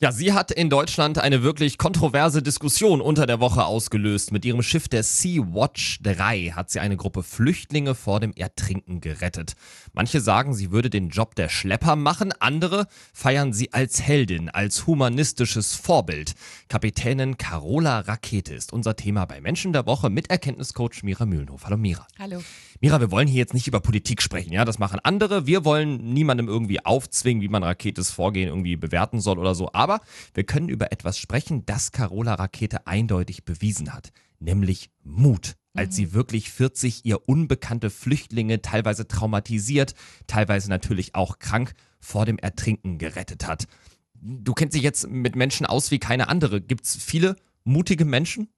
Ja, sie hat in Deutschland eine wirklich kontroverse Diskussion unter der Woche ausgelöst. Mit ihrem Schiff der Sea-Watch 3 hat sie eine Gruppe Flüchtlinge vor dem Ertrinken gerettet. Manche sagen, sie würde den Job der Schlepper machen, andere feiern sie als Heldin, als humanistisches Vorbild. Kapitänin Carola Rakete ist unser Thema bei Menschen der Woche mit Erkenntniscoach Mira Mühlenhof. Hallo Mira. Hallo. Mira, wir wollen hier jetzt nicht über Politik sprechen, ja, das machen andere. Wir wollen niemandem irgendwie aufzwingen, wie man Raketes Vorgehen irgendwie bewerten soll oder so. Aber wir können über etwas sprechen, das Carola Rakete eindeutig bewiesen hat, nämlich Mut als sie wirklich 40 ihr unbekannte Flüchtlinge, teilweise traumatisiert, teilweise natürlich auch krank, vor dem Ertrinken gerettet hat. Du kennst dich jetzt mit Menschen aus wie keine andere. Gibt es viele mutige Menschen?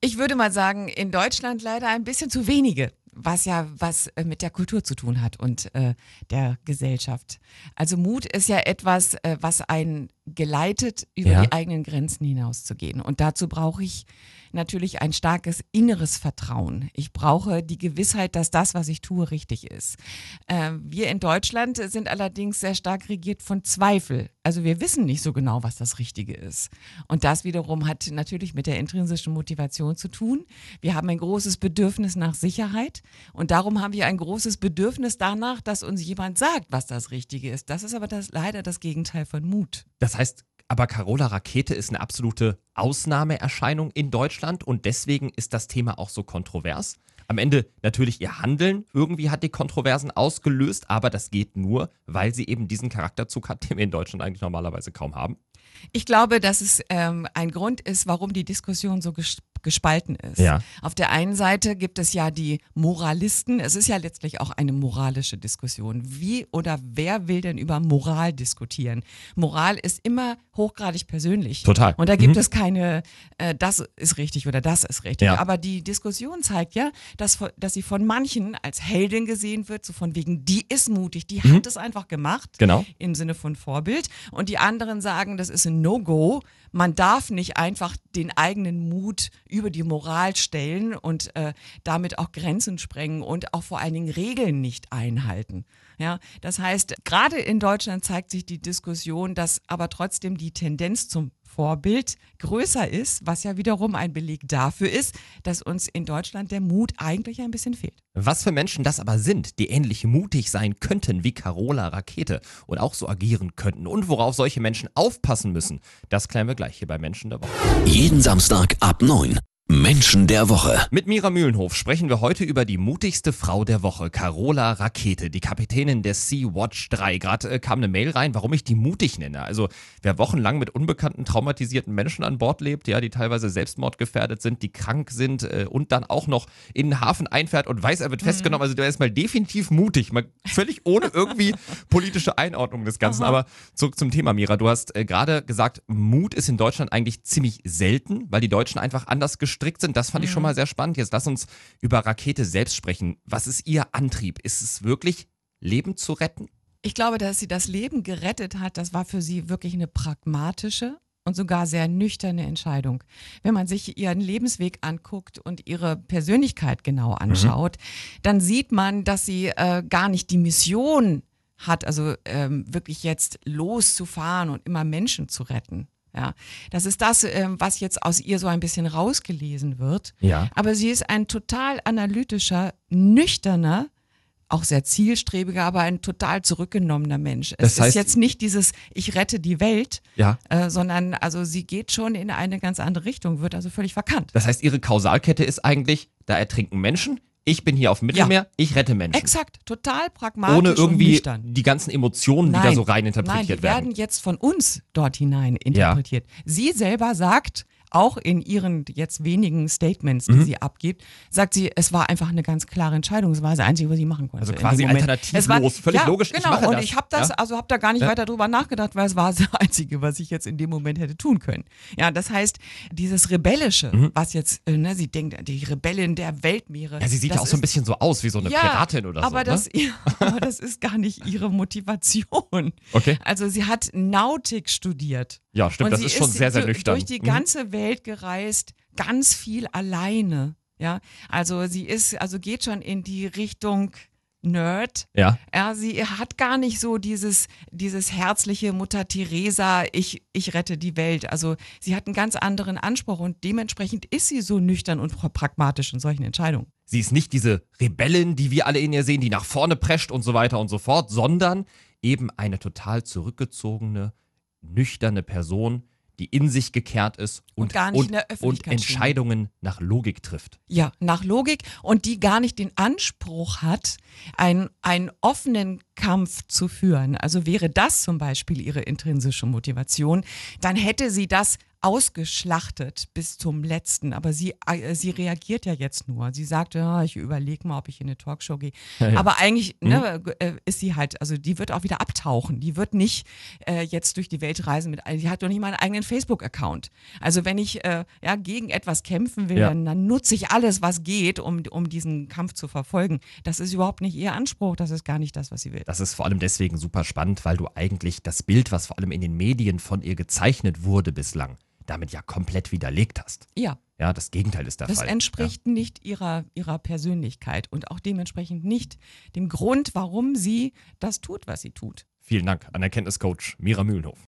Ich würde mal sagen, in Deutschland leider ein bisschen zu wenige, was ja was äh, mit der Kultur zu tun hat und äh, der Gesellschaft. Also Mut ist ja etwas, äh, was einen geleitet, über Ja. die eigenen Grenzen hinauszugehen. Und dazu brauche ich natürlich ein starkes inneres Vertrauen. Ich brauche die Gewissheit, dass das, was ich tue, richtig ist. Äh, wir in Deutschland sind allerdings sehr stark regiert von Zweifel. Also wir wissen nicht so genau, was das Richtige ist. Und das wiederum hat natürlich mit der intrinsischen Motivation zu tun. Wir haben ein großes Bedürfnis nach Sicherheit und darum haben wir ein großes Bedürfnis danach, dass uns jemand sagt, was das Richtige ist. Das ist aber das, leider das Gegenteil von Mut. Das heißt, aber Carola Rakete ist eine absolute Ausnahmeerscheinung in Deutschland und deswegen ist das Thema auch so kontrovers. Am Ende natürlich ihr Handeln irgendwie hat die Kontroversen ausgelöst, aber das geht nur, weil sie eben diesen Charakterzug hat, den wir in Deutschland eigentlich normalerweise kaum haben. Ich glaube, dass es ähm, ein Grund ist, warum die Diskussion so ges gespalten ist. Ja. Auf der einen Seite gibt es ja die Moralisten. Es ist ja letztlich auch eine moralische Diskussion. Wie oder wer will denn über Moral diskutieren? Moral ist immer hochgradig persönlich. Total. Und da gibt Mhm. es keine, äh, das ist richtig oder das ist richtig. Ja. Aber die Diskussion zeigt ja, dass, dass sie von manchen als Heldin gesehen wird, so von wegen, die ist mutig, die hat es einfach gemacht Mhm. Genau. im Sinne von Vorbild. Und die anderen sagen, das ist ein No-Go. Man darf nicht einfach den eigenen Mut über die Moral stellen und äh, damit auch Grenzen sprengen und auch vor allen Dingen Regeln nicht einhalten. Ja, das heißt, gerade in Deutschland zeigt sich die Diskussion, dass aber trotzdem die Tendenz zum Vorbild größer ist, was ja wiederum ein Beleg dafür ist, dass uns in Deutschland der Mut eigentlich ein bisschen fehlt. Was für Menschen das aber sind, die ähnlich mutig sein könnten wie Carola Rakete und auch so agieren könnten und worauf solche Menschen aufpassen müssen, das klären wir gleich hier bei Menschen der Woche. Jeden Samstag ab 9. Menschen der Woche. Mit Mira Mühlenhof sprechen wir heute über die mutigste Frau der Woche, Carola Rakete, die Kapitänin der Sea-Watch 3. Gerade äh, kam eine Mail rein, warum ich die mutig nenne. Also wer wochenlang mit unbekannten, traumatisierten Menschen an Bord lebt, ja, die teilweise selbstmordgefährdet sind, die krank sind äh, und dann auch noch in den Hafen einfährt und weiß, er wird festgenommen. Also der ist mal definitiv mutig, mal völlig ohne irgendwie politische Einordnung des Ganzen. Aber zurück zum Thema, Mira. Du hast äh, gerade gesagt, Mut ist in Deutschland eigentlich ziemlich selten, weil die Deutschen einfach anders gestrickt sind. Das fand ich schon mal sehr spannend. Jetzt lass uns über Rakete selbst sprechen. Was ist ihr Antrieb? Ist es wirklich, Leben zu retten? Ich glaube, dass sie das Leben gerettet hat, das war für sie wirklich eine pragmatische und sogar sehr nüchterne Entscheidung. Wenn man sich ihren Lebensweg anguckt und ihre Persönlichkeit genau anschaut, dann sieht man, dass sie äh, gar nicht die Mission hat, also ähm, wirklich jetzt loszufahren und immer Menschen zu retten. Ja, das ist das, ähm, was jetzt aus ihr so ein bisschen rausgelesen wird. Ja. Aber sie ist ein total analytischer, nüchterner, auch sehr zielstrebiger, aber ein total zurückgenommener Mensch. Es Das heißt- ist jetzt nicht dieses Ich rette die Welt, Ja. äh, sondern also sie geht schon in eine ganz andere Richtung, wird also völlig verkannt. Das heißt, ihre Kausalkette ist eigentlich, da ertrinken Menschen, ich bin hier auf dem Mittelmeer, ich rette Menschen. Exakt, total pragmatisch Ohne irgendwie die ganzen Emotionen, die da so rein Nein, interpretiert die werden. werden jetzt von uns dort hinein interpretiert. Sie selber sagt, auch in ihren jetzt wenigen Statements, Mhm. die sie abgibt, sagt sie, es war einfach eine ganz klare Entscheidung. Es war das Einzige, was sie machen konnte. Also quasi alternativlos. Es war, Völlig ja, logisch, ich Genau, mache und das. ich habe das, Ja. also habe da gar nicht Ja. weiter drüber nachgedacht, weil es war das Einzige, was ich jetzt in dem Moment hätte tun können. Ja, das heißt, dieses Rebellische, was jetzt, äh, ne, sie denkt, die Rebellin der Weltmeere. Mhm. ja, sie sieht ja auch so ein bisschen so aus, wie so eine Piratin oder aber so. Das, ne? aber das ist gar nicht ihre Motivation. Okay. Also sie hat Nautik studiert. Ja, stimmt, Und das sie ist schon sehr, sehr nüchtern. durch die Mhm. ganze Welt gereist, ganz viel alleine. Ja, also sie ist, also geht schon in die Richtung Nerd. Ja. Ja, sie hat gar nicht so dieses, dieses herzliche Mutter Teresa, ich, ich rette die Welt. Also sie hat einen ganz anderen Anspruch und dementsprechend ist sie so nüchtern und pragmatisch in solchen Entscheidungen. Sie ist nicht diese Rebellin, die wir alle in ihr sehen, die nach vorne prescht und so weiter und so fort, sondern eben eine total zurückgezogene, nüchterne Person, die in sich gekehrt ist und, Und und Öffentlichkeit Entscheidungen nach Logik trifft. Ja, nach Logik und die gar nicht den Anspruch hat, einen, einen offenen Kampf zu führen. Also wäre das zum Beispiel ihre intrinsische Motivation, dann hätte sie das ausgeschlachtet bis zum letzten. Aber sie, äh, sie reagiert ja jetzt nur. Sie sagt, ja, ich überlege mal, ob ich in eine Talkshow gehe. Aber eigentlich ne, äh, ist sie halt, also die wird auch wieder abtauchen. Die wird nicht äh, jetzt durch die Welt reisen mit, die hat doch nicht mal einen eigenen Facebook-Account. Also wenn ich äh, ja, gegen etwas kämpfen will, Ja. dann, dann nutze ich alles, was geht, um, um diesen Kampf zu verfolgen. Das ist überhaupt nicht ihr Anspruch, das ist gar nicht das, was sie will. Das ist vor allem deswegen super spannend, weil du eigentlich das Bild, was vor allem in den Medien von ihr gezeichnet wurde bislang, damit ja komplett widerlegt hast. Ja, Ja, das Gegenteil ist der das Fall. entspricht nicht ihrer, ihrer Persönlichkeit und auch dementsprechend nicht dem Grund, warum sie das tut, was sie tut. Ja. Vielen Dank an Erkenntniscoach Mira Mühlenhof.